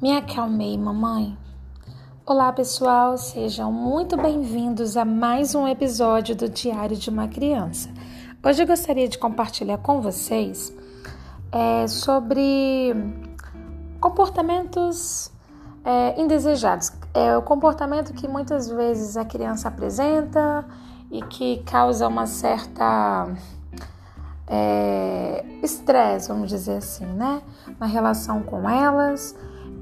Me acalmei, mamãe. Olá, pessoal, sejam muito bem-vindos a mais um episódio do Diário de uma Criança. Hoje eu gostaria de compartilhar com vocês é, sobre comportamentos é, indesejados. É o comportamento que muitas vezes a criança apresenta e que causa uma certa é, estresse, vamos dizer assim, né? Na relação com elas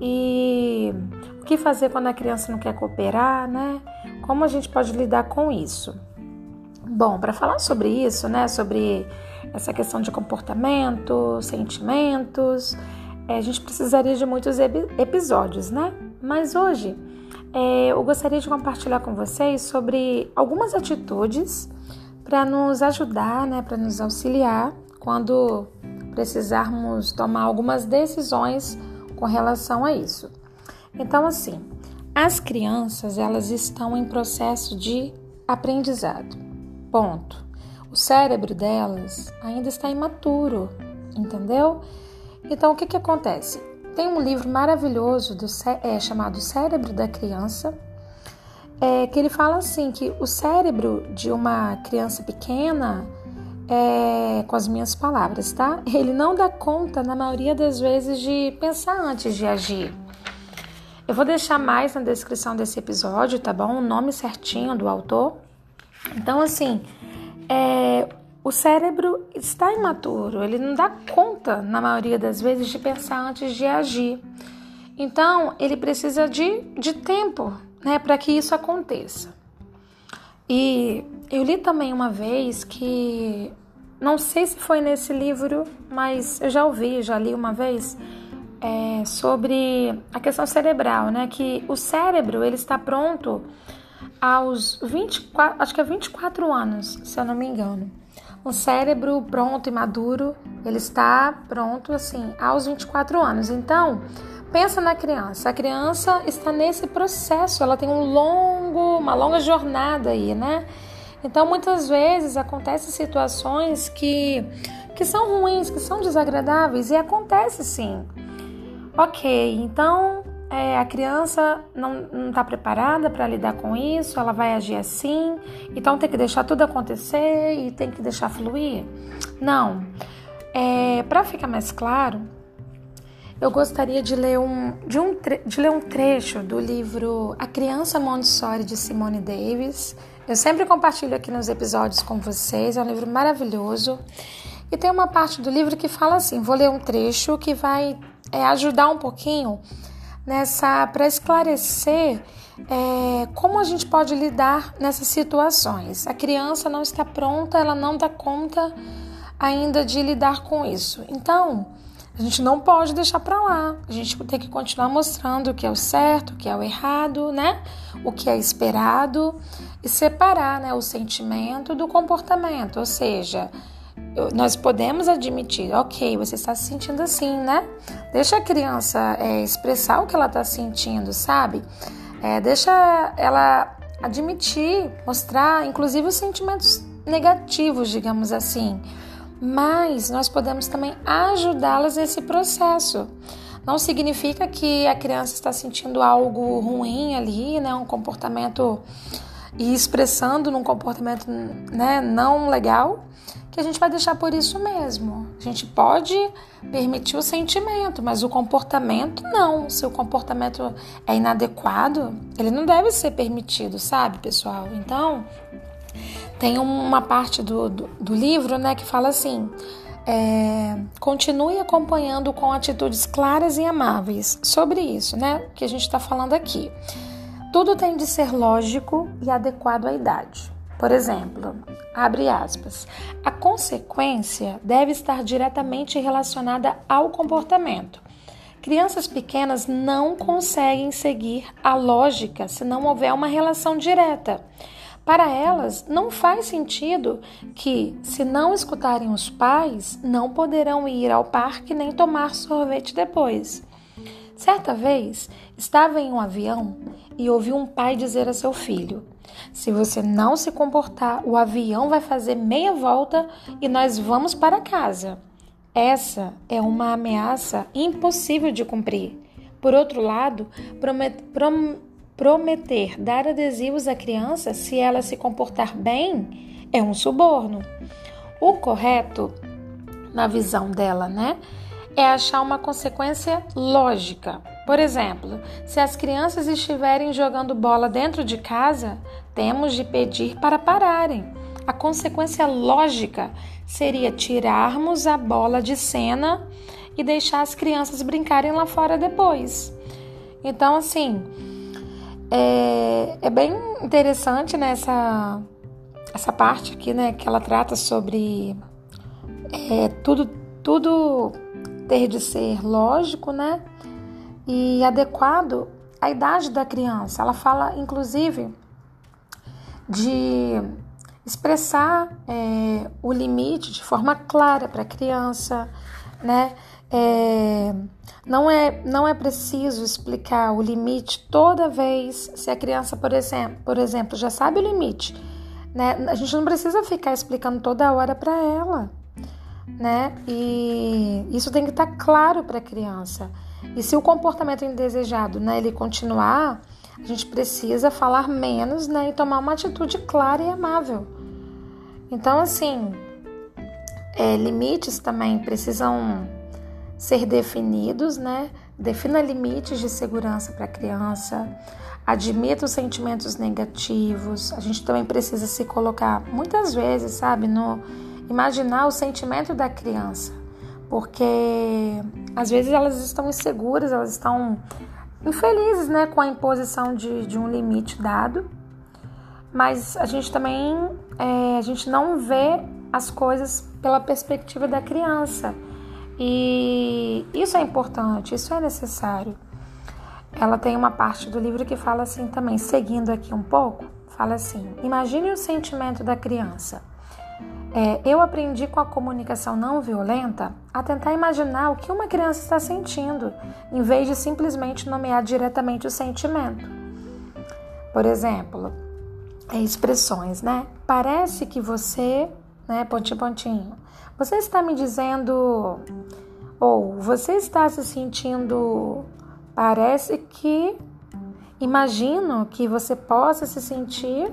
e o que fazer quando a criança não quer cooperar, né? Como a gente pode lidar com isso? Bom, para falar sobre isso, né? Sobre essa questão de comportamento, sentimentos, é, a gente precisaria de muitos episódios, né? Mas hoje é, eu gostaria de compartilhar com vocês sobre algumas atitudes para nos ajudar, né, para nos auxiliar quando precisarmos tomar algumas decisões com relação a isso. Então, assim, as crianças elas estão em processo de aprendizado. Ponto. O cérebro delas ainda está imaturo, entendeu? Então, o que, que acontece? Tem um livro maravilhoso do, é, chamado Cérebro da Criança, é, que ele fala assim que o cérebro de uma criança pequena, é, com as minhas palavras, tá? Ele não dá conta, na maioria das vezes, de pensar antes de agir. Eu vou deixar mais na descrição desse episódio, tá bom? O nome certinho do autor. Então, assim, é, o cérebro está imaturo, ele não dá conta, na maioria das vezes, de pensar antes de agir. Então, ele precisa de, de tempo né, para que isso aconteça. E eu li também uma vez que, não sei se foi nesse livro, mas eu já ouvi, já li uma vez, é, sobre a questão cerebral, né? Que o cérebro ele está pronto aos 24, acho que é 24 anos, se eu não me engano. O cérebro pronto e maduro, ele está pronto assim aos 24 anos. Então, pensa na criança. A criança está nesse processo, ela tem um longo, uma longa jornada aí, né? Então, muitas vezes acontecem situações que, que são ruins, que são desagradáveis e acontece sim. Ok, então é, a criança não está preparada para lidar com isso, ela vai agir assim, então tem que deixar tudo acontecer e tem que deixar fluir? Não. É, para ficar mais claro, eu gostaria de ler um, de, um de ler um trecho do livro A Criança Montessori de Simone Davis. Eu sempre compartilho aqui nos episódios com vocês, é um livro maravilhoso. E tem uma parte do livro que fala assim: vou ler um trecho que vai é, ajudar um pouquinho nessa para esclarecer é, como a gente pode lidar nessas situações. A criança não está pronta, ela não dá conta ainda de lidar com isso. Então, a gente não pode deixar para lá. A gente tem que continuar mostrando o que é o certo, o que é o errado, né? O que é esperado e separar, né, o sentimento do comportamento. Ou seja, nós podemos admitir, ok, você está se sentindo assim, né? Deixa a criança é, expressar o que ela está sentindo, sabe? É, deixa ela admitir, mostrar, inclusive os sentimentos negativos, digamos assim mas nós podemos também ajudá-las nesse processo. Não significa que a criança está sentindo algo ruim ali, né, um comportamento e expressando num comportamento né, não legal, que a gente vai deixar por isso mesmo. A gente pode permitir o sentimento, mas o comportamento não. Se o comportamento é inadequado, ele não deve ser permitido, sabe, pessoal? Então, tem uma parte do, do, do livro né, que fala assim: é, continue acompanhando com atitudes claras e amáveis sobre isso, né? Que a gente está falando aqui. Tudo tem de ser lógico e adequado à idade. Por exemplo, abre aspas, a consequência deve estar diretamente relacionada ao comportamento. Crianças pequenas não conseguem seguir a lógica se não houver uma relação direta. Para elas, não faz sentido que, se não escutarem os pais, não poderão ir ao parque nem tomar sorvete depois. Certa vez, estava em um avião e ouvi um pai dizer a seu filho: Se você não se comportar, o avião vai fazer meia volta e nós vamos para casa. Essa é uma ameaça impossível de cumprir. Por outro lado, prometer dar adesivos à criança se ela se comportar bem é um suborno. O correto, na visão dela, né, é achar uma consequência lógica. Por exemplo, se as crianças estiverem jogando bola dentro de casa, temos de pedir para pararem. A consequência lógica seria tirarmos a bola de cena e deixar as crianças brincarem lá fora depois. Então, assim, é, é bem interessante nessa né, essa parte aqui, né, que ela trata sobre é, tudo, tudo ter de ser lógico, né, e adequado à idade da criança. Ela fala, inclusive, de expressar é, o limite de forma clara para a criança, né? É, não, é, não é preciso explicar o limite toda vez se a criança, por exemplo, por exemplo já sabe o limite. Né? A gente não precisa ficar explicando toda hora para ela. Né? E isso tem que estar tá claro para a criança. E se o comportamento indesejado né, ele continuar, a gente precisa falar menos né, e tomar uma atitude clara e amável. Então, assim, é, limites também precisam ser definidos, né? Defina limites de segurança para a criança, admita os sentimentos negativos. A gente também precisa se colocar, muitas vezes, sabe, no imaginar o sentimento da criança, porque às vezes elas estão inseguras, elas estão infelizes, né, com a imposição de, de um limite dado, mas a gente também é, a gente não vê as coisas pela perspectiva da criança. E isso é importante, isso é necessário. Ela tem uma parte do livro que fala assim também, seguindo aqui um pouco, fala assim: imagine o sentimento da criança. É, eu aprendi com a comunicação não violenta a tentar imaginar o que uma criança está sentindo, em vez de simplesmente nomear diretamente o sentimento. Por exemplo, é, expressões, né? Parece que você, né, pontinho, pontinho, você está me dizendo, ou você está se sentindo, parece que, imagino que você possa se sentir.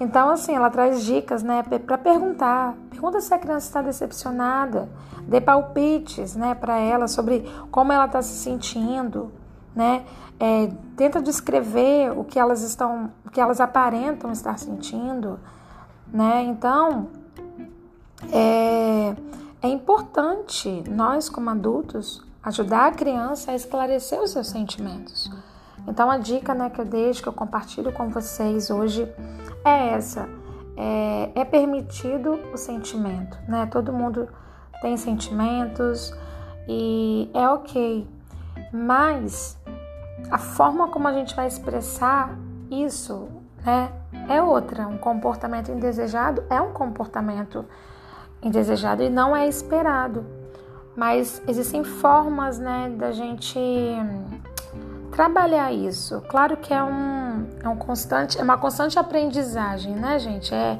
Então, assim, ela traz dicas, né, para perguntar. Pergunta se a criança está decepcionada, dê palpites, né, para ela sobre como ela está se sentindo, né? É, tenta descrever o que elas estão, o que elas aparentam estar sentindo, né? Então, é, é importante nós, como adultos, ajudar a criança a esclarecer os seus sentimentos. Então, a dica né, que eu deixo, que eu compartilho com vocês hoje é essa: é, é permitido o sentimento, né? Todo mundo tem sentimentos e é ok, mas a forma como a gente vai expressar isso, né, é outra. Um comportamento indesejado é um comportamento indesejado e não é esperado. Mas existem formas, né, da gente trabalhar isso. Claro que é um, é um constante, é uma constante aprendizagem, né, gente? É,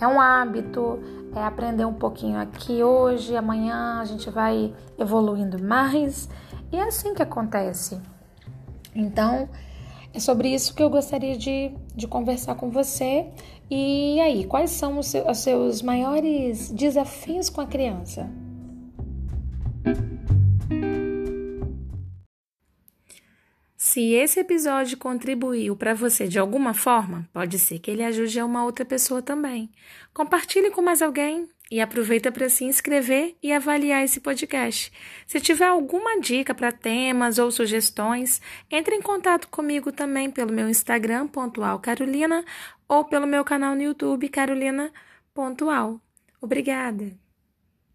é um hábito, é aprender um pouquinho aqui hoje, amanhã a gente vai evoluindo mais. E é assim que acontece. Então, é sobre isso que eu gostaria de, de conversar com você. E aí, quais são os seus, os seus maiores desafios com a criança? Se esse episódio contribuiu para você de alguma forma, pode ser que ele ajude a uma outra pessoa também. Compartilhe com mais alguém e aproveita para se inscrever e avaliar esse podcast. Se tiver alguma dica para temas ou sugestões, entre em contato comigo também pelo meu Instagram, pontual Carolina, ou pelo meu canal no YouTube, Carolina Pontual. Obrigada!